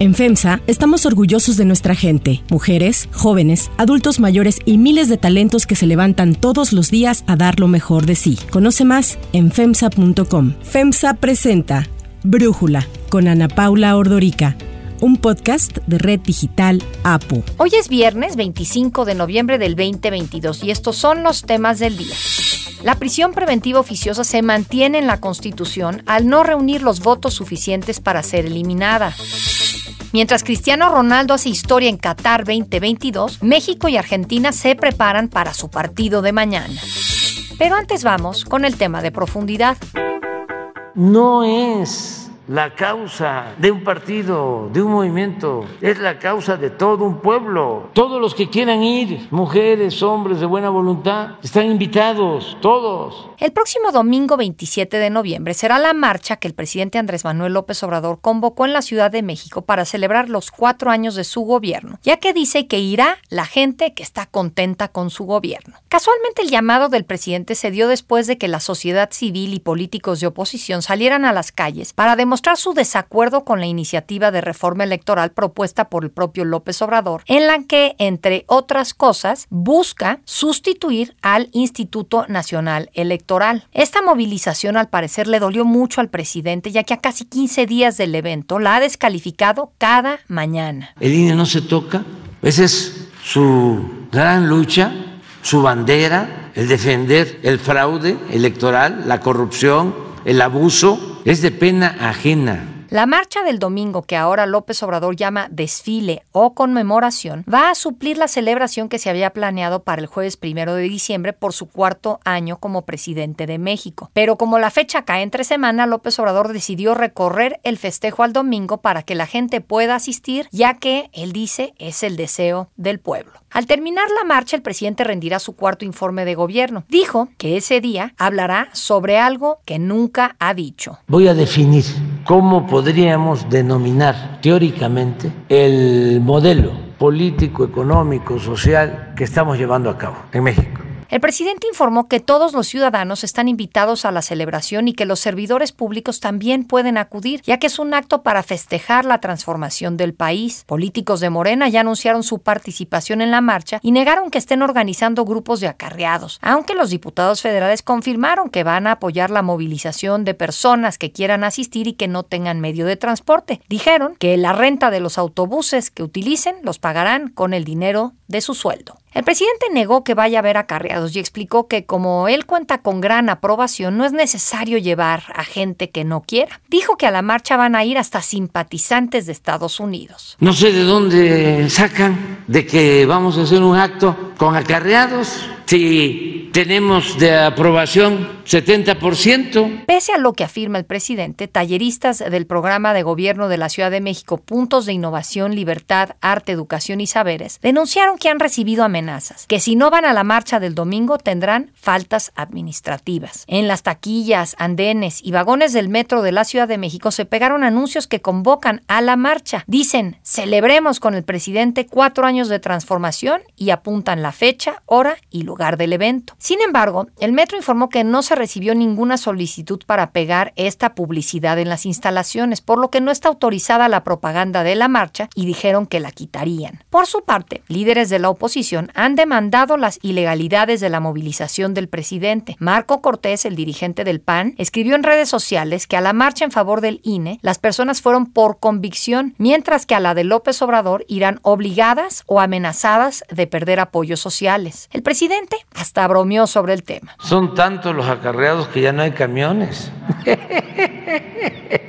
En FEMSA estamos orgullosos de nuestra gente, mujeres, jóvenes, adultos mayores y miles de talentos que se levantan todos los días a dar lo mejor de sí. Conoce más en FEMSA.com. FEMSA presenta Brújula con Ana Paula Ordorica un podcast de Red Digital APU. Hoy es viernes 25 de noviembre del 2022 y estos son los temas del día. La prisión preventiva oficiosa se mantiene en la Constitución al no reunir los votos suficientes para ser eliminada. Mientras Cristiano Ronaldo hace historia en Qatar 2022, México y Argentina se preparan para su partido de mañana. Pero antes vamos con el tema de profundidad. No es la causa de un partido, de un movimiento, es la causa de todo un pueblo. Todos los que quieran ir, mujeres, hombres de buena voluntad, están invitados, todos. El próximo domingo 27 de noviembre será la marcha que el presidente Andrés Manuel López Obrador convocó en la Ciudad de México para celebrar los cuatro años de su gobierno, ya que dice que irá la gente que está contenta con su gobierno. Casualmente el llamado del presidente se dio después de que la sociedad civil y políticos de oposición salieran a las calles para demostrar su desacuerdo con la iniciativa de reforma electoral propuesta por el propio López Obrador, en la que, entre otras cosas, busca sustituir al Instituto Nacional Electoral. Esta movilización al parecer le dolió mucho al presidente, ya que a casi 15 días del evento la ha descalificado cada mañana. El INE no se toca, esa es su gran lucha, su bandera, el defender el fraude electoral, la corrupción, el abuso es de pena ajena. La marcha del domingo, que ahora López Obrador llama desfile o conmemoración, va a suplir la celebración que se había planeado para el jueves primero de diciembre por su cuarto año como presidente de México. Pero como la fecha cae entre semana, López Obrador decidió recorrer el festejo al domingo para que la gente pueda asistir, ya que, él dice, es el deseo del pueblo. Al terminar la marcha, el presidente rendirá su cuarto informe de gobierno. Dijo que ese día hablará sobre algo que nunca ha dicho. Voy a definir cómo podríamos denominar teóricamente el modelo político, económico, social que estamos llevando a cabo en México. El presidente informó que todos los ciudadanos están invitados a la celebración y que los servidores públicos también pueden acudir, ya que es un acto para festejar la transformación del país. Políticos de Morena ya anunciaron su participación en la marcha y negaron que estén organizando grupos de acarreados, aunque los diputados federales confirmaron que van a apoyar la movilización de personas que quieran asistir y que no tengan medio de transporte. Dijeron que la renta de los autobuses que utilicen los pagarán con el dinero de su sueldo. El presidente negó que vaya a haber acarreados y explicó que como él cuenta con gran aprobación, no es necesario llevar a gente que no quiera. Dijo que a la marcha van a ir hasta simpatizantes de Estados Unidos. No sé de dónde sacan de que vamos a hacer un acto con acarreados si tenemos de aprobación 70%. Pese a lo que afirma el presidente, talleristas del programa de gobierno de la Ciudad de México Puntos de Innovación, Libertad, Arte, Educación y Saberes denunciaron que han recibido amenazas, que si no van a la marcha del domingo tendrán faltas administrativas. En las taquillas, andenes y vagones del metro de la Ciudad de México se pegaron anuncios que convocan a la marcha. Dicen, celebremos con el presidente cuatro años de transformación y apuntan la fecha, hora y lugar del evento. Sin embargo, el metro informó que no se recibió ninguna solicitud para pegar esta publicidad en las instalaciones, por lo que no está autorizada la propaganda de la marcha y dijeron que la quitarían. Por su parte, líderes de la oposición han demandado las ilegalidades de la movilización del presidente. Marco Cortés, el dirigente del PAN, escribió en redes sociales que a la marcha en favor del INE las personas fueron por convicción, mientras que a la de López Obrador irán obligadas o amenazadas de perder apoyos sociales. El presidente hasta bromeó sobre el tema. Son tantos los acarreados que ya no hay camiones.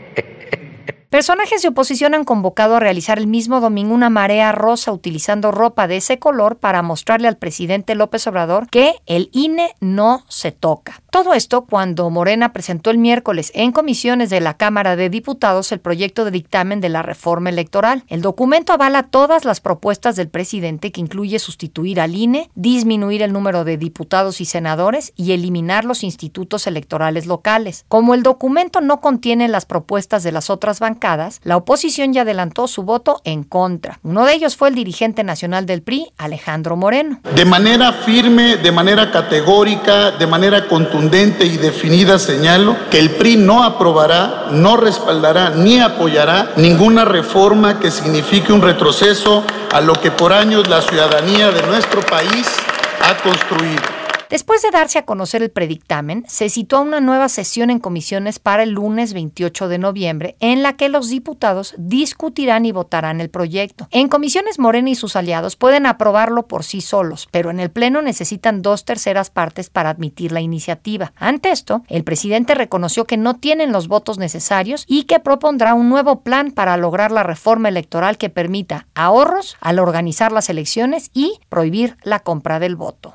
Personajes de oposición han convocado a realizar el mismo domingo una marea rosa utilizando ropa de ese color para mostrarle al presidente López Obrador que el INE no se toca. Todo esto cuando Morena presentó el miércoles en comisiones de la Cámara de Diputados el proyecto de dictamen de la reforma electoral. El documento avala todas las propuestas del presidente que incluye sustituir al INE, disminuir el número de diputados y senadores y eliminar los institutos electorales locales. Como el documento no contiene las propuestas de las otras bancadas, la oposición ya adelantó su voto en contra. Uno de ellos fue el dirigente nacional del PRI, Alejandro Moreno. De manera firme, de manera categórica, de manera contundente y definida señalo que el PRI no aprobará, no respaldará ni apoyará ninguna reforma que signifique un retroceso a lo que por años la ciudadanía de nuestro país ha construido. Después de darse a conocer el predictamen, se citó una nueva sesión en comisiones para el lunes 28 de noviembre, en la que los diputados discutirán y votarán el proyecto. En comisiones Morena y sus aliados pueden aprobarlo por sí solos, pero en el Pleno necesitan dos terceras partes para admitir la iniciativa. Ante esto, el presidente reconoció que no tienen los votos necesarios y que propondrá un nuevo plan para lograr la reforma electoral que permita ahorros al organizar las elecciones y prohibir la compra del voto.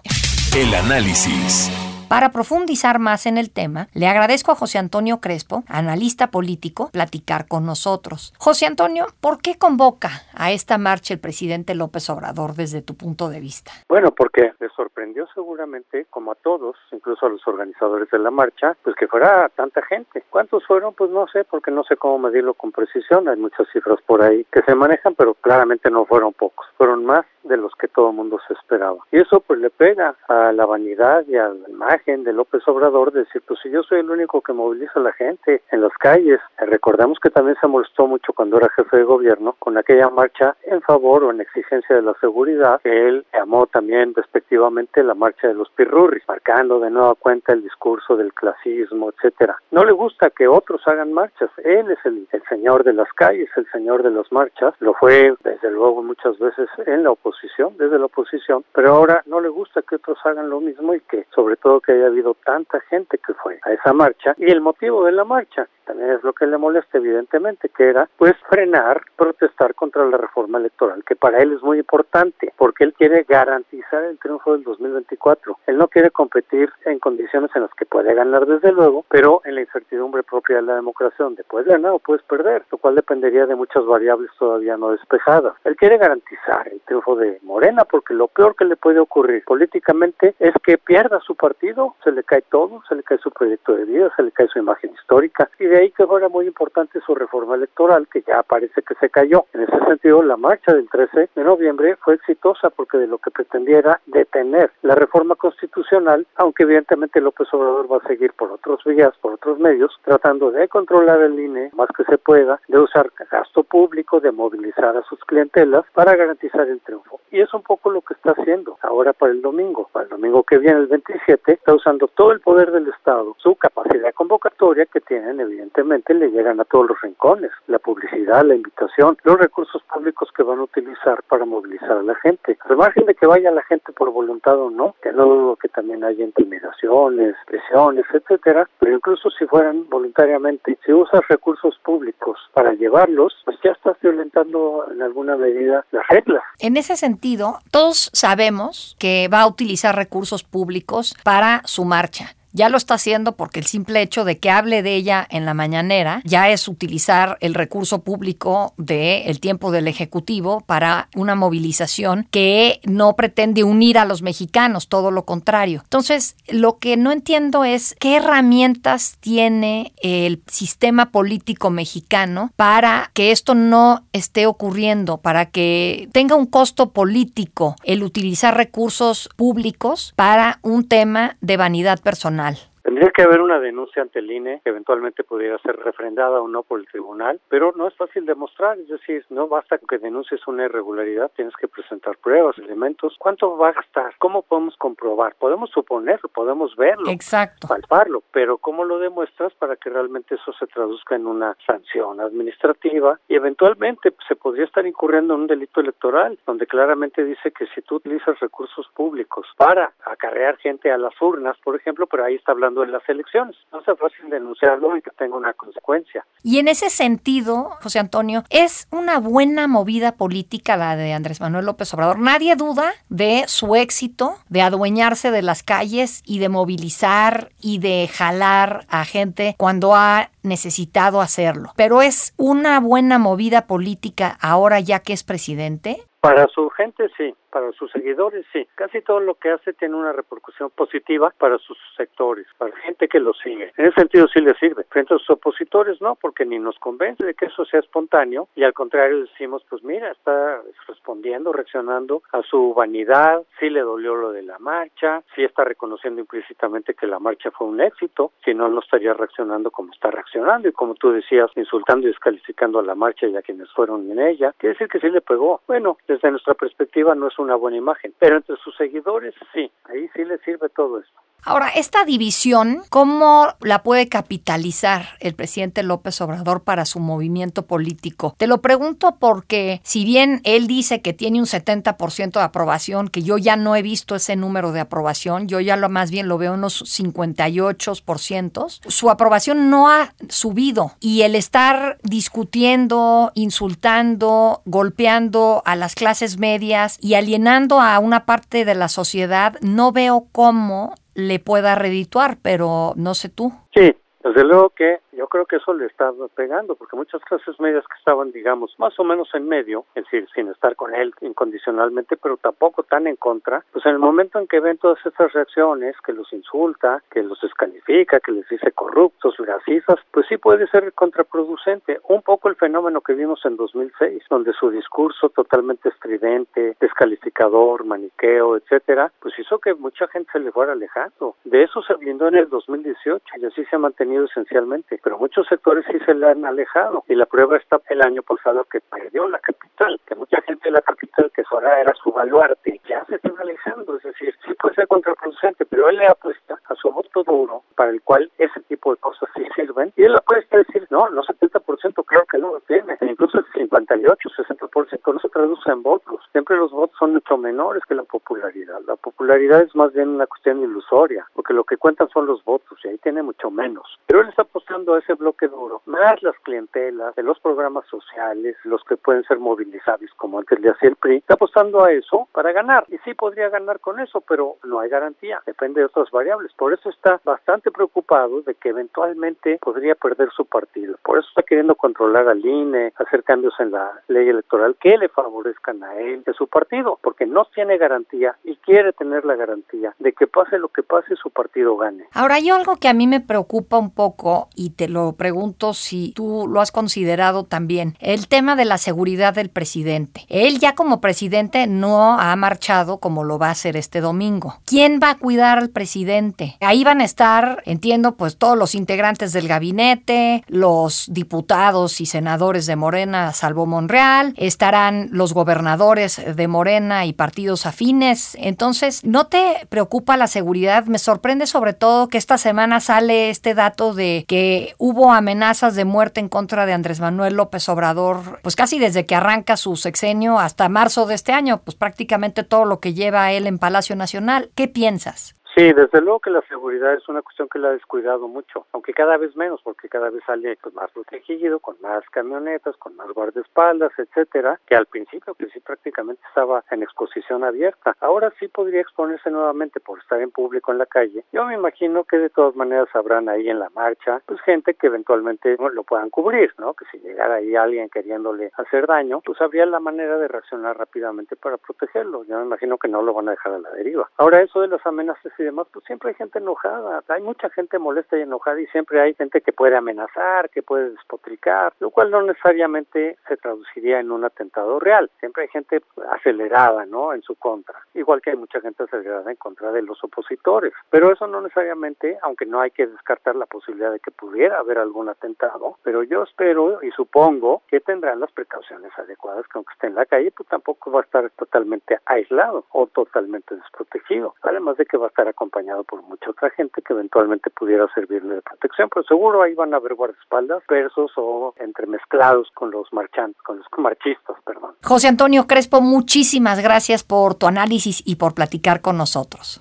El análisis. Para profundizar más en el tema, le agradezco a José Antonio Crespo, analista político, platicar con nosotros. José Antonio, ¿por qué convoca a esta marcha el presidente López Obrador desde tu punto de vista? Bueno, porque le sorprendió seguramente, como a todos, incluso a los organizadores de la marcha, pues que fuera tanta gente. ¿Cuántos fueron? Pues no sé, porque no sé cómo medirlo con precisión. Hay muchas cifras por ahí que se manejan, pero claramente no fueron pocos. Fueron más de los que todo el mundo se esperaba. Y eso pues le pega a la vanidad y a la imagen de López Obrador de decir, pues si yo soy el único que moviliza a la gente en las calles. Recordamos que también se molestó mucho cuando era jefe de gobierno con aquella marcha en favor o en exigencia de la seguridad que él llamó también respectivamente la marcha de los pirurris, marcando de nueva cuenta el discurso del clasismo, etcétera. No le gusta que otros hagan marchas. Él es el, el señor de las calles, el señor de las marchas. Lo fue desde luego muchas veces en la oposición desde la oposición, pero ahora no le gusta que otros hagan lo mismo y que sobre todo que haya habido tanta gente que fue a esa marcha y el motivo de la marcha también es lo que le molesta evidentemente, que era pues frenar, protestar contra la reforma electoral, que para él es muy importante, porque él quiere garantizar el triunfo del 2024. Él no quiere competir en condiciones en las que puede ganar desde luego, pero en la incertidumbre propia de la democracia, donde puedes ganar o puedes perder, lo cual dependería de muchas variables todavía no despejadas. Él quiere garantizar el triunfo de Morena, porque lo peor que le puede ocurrir políticamente es que pierda su partido, se le cae todo, se le cae su proyecto de vida, se le cae su imagen histórica, y de ahí que fuera muy importante su reforma electoral, que ya parece que se cayó. En ese sentido, la marcha del 13 de noviembre fue exitosa porque de lo que pretendía era detener la reforma constitucional, aunque evidentemente López Obrador va a seguir por otros vías, por otros medios, tratando de controlar el INE más que se pueda, de usar gasto público, de movilizar a sus clientelas para garantizar el triunfo. Y es un poco lo que está haciendo ahora para el domingo. Para el domingo que viene, el 27, está usando todo el poder del Estado, su capacidad convocatoria que tienen evidentemente le llegan a todos los rincones, la publicidad, la invitación, los recursos públicos que van a utilizar para movilizar a la gente. Al margen de que vaya la gente por voluntad o no, que no dudo que también haya intimidaciones, presiones, etcétera, pero incluso si fueran voluntariamente, si usas recursos públicos para llevarlos, pues ya estás violentando en alguna medida las reglas. En ese sentido, todos sabemos que va a utilizar recursos públicos para su marcha ya lo está haciendo porque el simple hecho de que hable de ella en la mañanera ya es utilizar el recurso público del tiempo del Ejecutivo para una movilización que no pretende unir a los mexicanos, todo lo contrario. Entonces, lo que no entiendo es qué herramientas tiene el sistema político mexicano para que esto no esté ocurriendo, para que tenga un costo político el utilizar recursos públicos para un tema de vanidad personal mal. Tendría que haber una denuncia ante el INE que eventualmente pudiera ser refrendada o no por el tribunal, pero no es fácil demostrar, es decir, no basta que denuncies una irregularidad, tienes que presentar pruebas, elementos. ¿Cuánto va a gastar? ¿Cómo podemos comprobar? Podemos suponerlo, podemos verlo, Exacto. palparlo, pero ¿cómo lo demuestras para que realmente eso se traduzca en una sanción administrativa y eventualmente se podría estar incurriendo en un delito electoral, donde claramente dice que si tú utilizas recursos públicos para acarrear gente a las urnas, por ejemplo, pero ahí está hablando en las elecciones. No sea fácil denunciarlo y que tenga una consecuencia. Y en ese sentido, José Antonio, es una buena movida política la de Andrés Manuel López Obrador. Nadie duda de su éxito de adueñarse de las calles y de movilizar y de jalar a gente cuando ha necesitado hacerlo. Pero es una buena movida política ahora ya que es presidente. Para su gente sí, para sus seguidores sí. Casi todo lo que hace tiene una repercusión positiva para sus sectores, para la gente que lo sigue. En ese sentido sí le sirve. Frente a sus opositores no, porque ni nos convence de que eso sea espontáneo y al contrario decimos, pues mira, está respondiendo, reaccionando a su vanidad, sí le dolió lo de la marcha, sí está reconociendo implícitamente que la marcha fue un éxito, si no, no estaría reaccionando como está reaccionando y como tú decías, insultando y descalificando a la marcha y a quienes fueron en ella. Quiere decir que sí le pegó. Bueno, desde nuestra perspectiva no es una buena imagen, pero entre sus seguidores sí, ahí sí le sirve todo esto. Ahora, esta división, ¿cómo la puede capitalizar el presidente López Obrador para su movimiento político? Te lo pregunto porque si bien él dice que tiene un 70% de aprobación, que yo ya no he visto ese número de aprobación, yo ya lo más bien lo veo unos 58%, su aprobación no ha subido y el estar discutiendo, insultando, golpeando a las clases medias y alienando a una parte de la sociedad, no veo cómo le pueda redituar, pero no sé tú. Sí, desde luego que yo creo que eso le está pegando, porque muchas clases medias que estaban, digamos, más o menos en medio, es decir, sin estar con él incondicionalmente, pero tampoco tan en contra, pues en el momento en que ven todas estas reacciones, que los insulta, que los descalifica, que les dice corruptos, racistas, pues sí puede ser contraproducente. Un poco el fenómeno que vimos en 2006, donde su discurso totalmente estridente, descalificador, maniqueo, etcétera, pues hizo que mucha gente se le fuera alejando. De eso se blindó en el 2018 y así se ha mantenido esencialmente pero muchos sectores sí se le han alejado. Y la prueba está el año pasado que perdió la capital, que mucha gente de la capital que ahora era su baluarte, ya se están alejando, es decir, sí puede ser contraproducente, pero él le apuesta a su voto duro para el cual ese tipo de cosas sí sirven. Y él apuesta a decir, no, no 70% creo que no lo tiene, e incluso el 58, 60% no se traduce en votos, siempre los votos son mucho menores que la popularidad, la popularidad es más bien una cuestión ilusoria, porque lo que cuentan son los votos y ahí tiene mucho menos, pero él está apostando ese bloque duro, más las clientelas de los programas sociales, los que pueden ser movilizables, como antes le hacía el PRI, está apostando a eso para ganar. Y sí podría ganar con eso, pero no hay garantía, depende de otras variables. Por eso está bastante preocupado de que eventualmente podría perder su partido. Por eso está queriendo controlar al INE, hacer cambios en la ley electoral que le favorezcan a él, de su partido, porque no tiene garantía y quiere tener la garantía de que pase lo que pase, su partido gane. Ahora, hay algo que a mí me preocupa un poco y te lo pregunto si tú lo has considerado también, el tema de la seguridad del presidente. Él ya como presidente no ha marchado como lo va a hacer este domingo. ¿Quién va a cuidar al presidente? Ahí van a estar, entiendo, pues todos los integrantes del gabinete, los diputados y senadores de Morena, salvo Monreal, estarán los gobernadores de Morena y partidos afines. Entonces, ¿no te preocupa la seguridad? Me sorprende sobre todo que esta semana sale este dato de que hubo amenazas de muerte en contra de Andrés Manuel López Obrador, pues casi desde que arranca su sexenio hasta marzo de este año, pues prácticamente todo lo que lleva él en Palacio Nacional. ¿Qué piensas? Sí, desde luego que la seguridad es una cuestión que la ha descuidado mucho, aunque cada vez menos, porque cada vez sale pues, más protegido, con más camionetas, con más guardaespaldas, etcétera, que al principio que sí prácticamente estaba en exposición abierta. Ahora sí podría exponerse nuevamente por estar en público en la calle. Yo me imagino que de todas maneras habrán ahí en la marcha, pues gente que eventualmente lo puedan cubrir, ¿no? Que si llegara ahí alguien queriéndole hacer daño, pues habría la manera de reaccionar rápidamente para protegerlo. Yo me imagino que no lo van a dejar a la deriva. Ahora eso de las amenazas y demás, pues siempre hay gente enojada, hay mucha gente molesta y enojada y siempre hay gente que puede amenazar, que puede despotricar, lo cual no necesariamente se traduciría en un atentado real. Siempre hay gente acelerada, ¿no? En su contra, igual que hay mucha gente acelerada en contra de los opositores. Pero eso no necesariamente, aunque no hay que descartar la posibilidad de que pudiera haber algún atentado, pero yo espero y supongo que tendrán las precauciones adecuadas que aunque esté en la calle, pues tampoco va a estar totalmente aislado o totalmente desprotegido. Además de que va a estar acompañado por mucha otra gente que eventualmente pudiera servirle de protección, pero seguro ahí van a haber guardaespaldas versos o entremezclados con los marchantes, con los marchistas, perdón. José Antonio Crespo, muchísimas gracias por tu análisis y por platicar con nosotros.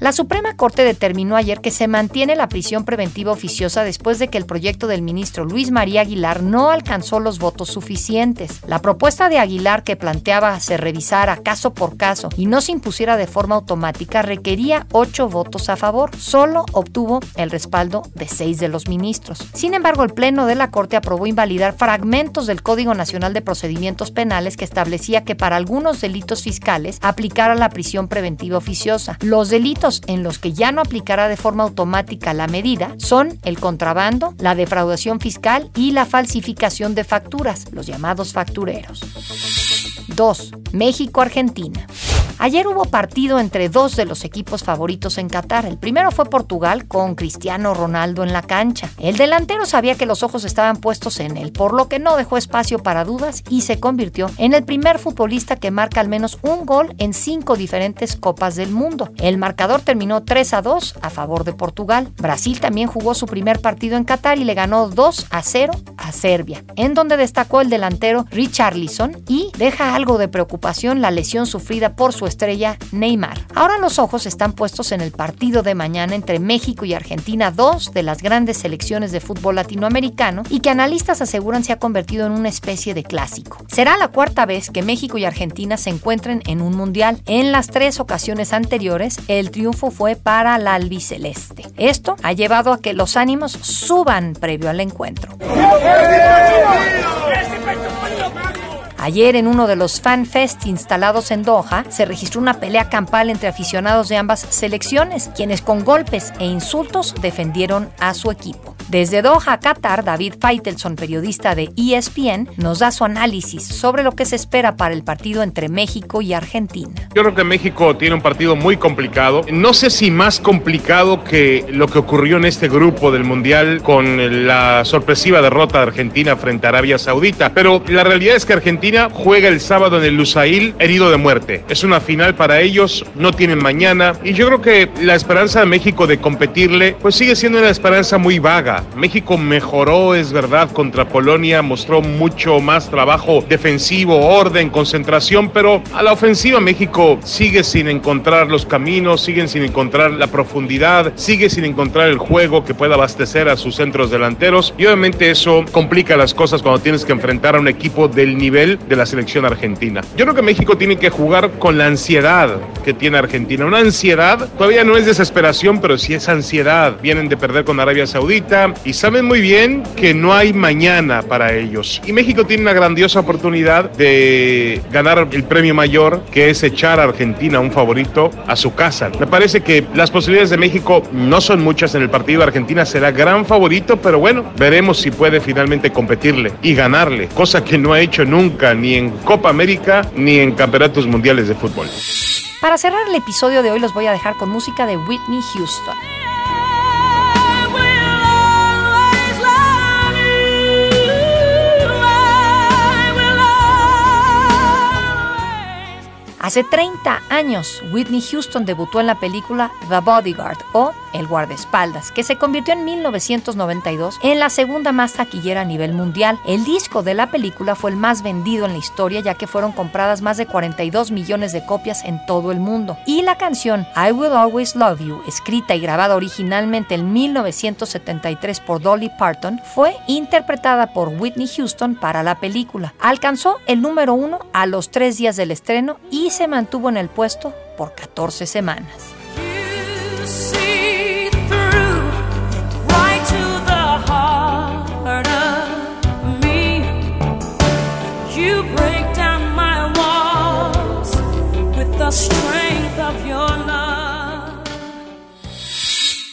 La Suprema Corte determinó ayer que se mantiene la prisión preventiva oficiosa después de que el proyecto del ministro Luis María Aguilar no alcanzó los votos suficientes. La propuesta de Aguilar que planteaba se revisara caso por caso y no se impusiera de forma automática requería ocho votos a favor. Solo obtuvo el respaldo de seis de los ministros. Sin embargo, el Pleno de la Corte aprobó invalidar fragmentos del Código Nacional de Procedimientos Penales que establecía que para algunos delitos fiscales aplicara la prisión preventiva oficiosa. Los delitos en los que ya no aplicará de forma automática la medida son el contrabando, la defraudación fiscal y la falsificación de facturas, los llamados factureros. 2. México-Argentina. Ayer hubo partido entre dos de los equipos favoritos en Qatar. El primero fue Portugal con Cristiano Ronaldo en la cancha. El delantero sabía que los ojos estaban puestos en él, por lo que no dejó espacio para dudas y se convirtió en el primer futbolista que marca al menos un gol en cinco diferentes Copas del Mundo. El marcador terminó 3 a 2 a favor de Portugal. Brasil también jugó su primer partido en Qatar y le ganó 2 a 0 a Serbia, en donde destacó el delantero Richarlison y deja algo de preocupación la lesión sufrida por su estrella Neymar. Ahora los ojos están puestos en el partido de mañana entre México y Argentina, dos de las grandes selecciones de fútbol latinoamericano y que analistas aseguran se ha convertido en una especie de clásico. Será la cuarta vez que México y Argentina se encuentren en un mundial. En las tres ocasiones anteriores, el triunfo fue para la albiceleste. Esto ha llevado a que los ánimos suban previo al encuentro. Ayer en uno de los fan fest instalados en Doha se registró una pelea campal entre aficionados de ambas selecciones, quienes con golpes e insultos defendieron a su equipo. Desde Doha, Qatar, David Feitelson, periodista de ESPN, nos da su análisis sobre lo que se espera para el partido entre México y Argentina. Yo creo que México tiene un partido muy complicado. No sé si más complicado que lo que ocurrió en este grupo del Mundial con la sorpresiva derrota de Argentina frente a Arabia Saudita, pero la realidad es que Argentina juega el sábado en el Lusail herido de muerte. Es una final para ellos, no tienen mañana y yo creo que la esperanza de México de competirle pues sigue siendo una esperanza muy vaga. México mejoró, es verdad, contra Polonia, mostró mucho más trabajo defensivo, orden, concentración, pero a la ofensiva México sigue sin encontrar los caminos, sigue sin encontrar la profundidad, sigue sin encontrar el juego que pueda abastecer a sus centros delanteros y obviamente eso complica las cosas cuando tienes que enfrentar a un equipo del nivel de la selección argentina. Yo creo que México tiene que jugar con la ansiedad que tiene Argentina, una ansiedad, todavía no es desesperación, pero sí es ansiedad. Vienen de perder con Arabia Saudita, y saben muy bien que no hay mañana para ellos. Y México tiene una grandiosa oportunidad de ganar el premio mayor, que es echar a Argentina, un favorito, a su casa. Me parece que las posibilidades de México no son muchas en el partido. Argentina será gran favorito, pero bueno, veremos si puede finalmente competirle y ganarle, cosa que no ha hecho nunca ni en Copa América ni en campeonatos mundiales de fútbol. Para cerrar el episodio de hoy los voy a dejar con música de Whitney Houston. Hace 30 años, Whitney Houston debutó en la película The Bodyguard o El guardaespaldas, que se convirtió en 1992 en la segunda más taquillera a nivel mundial. El disco de la película fue el más vendido en la historia ya que fueron compradas más de 42 millones de copias en todo el mundo. Y la canción I Will Always Love You, escrita y grabada originalmente en 1973 por Dolly Parton, fue interpretada por Whitney Houston para la película. Alcanzó el número uno a los tres días del estreno y se mantuvo en el puesto por 14 semanas. lost you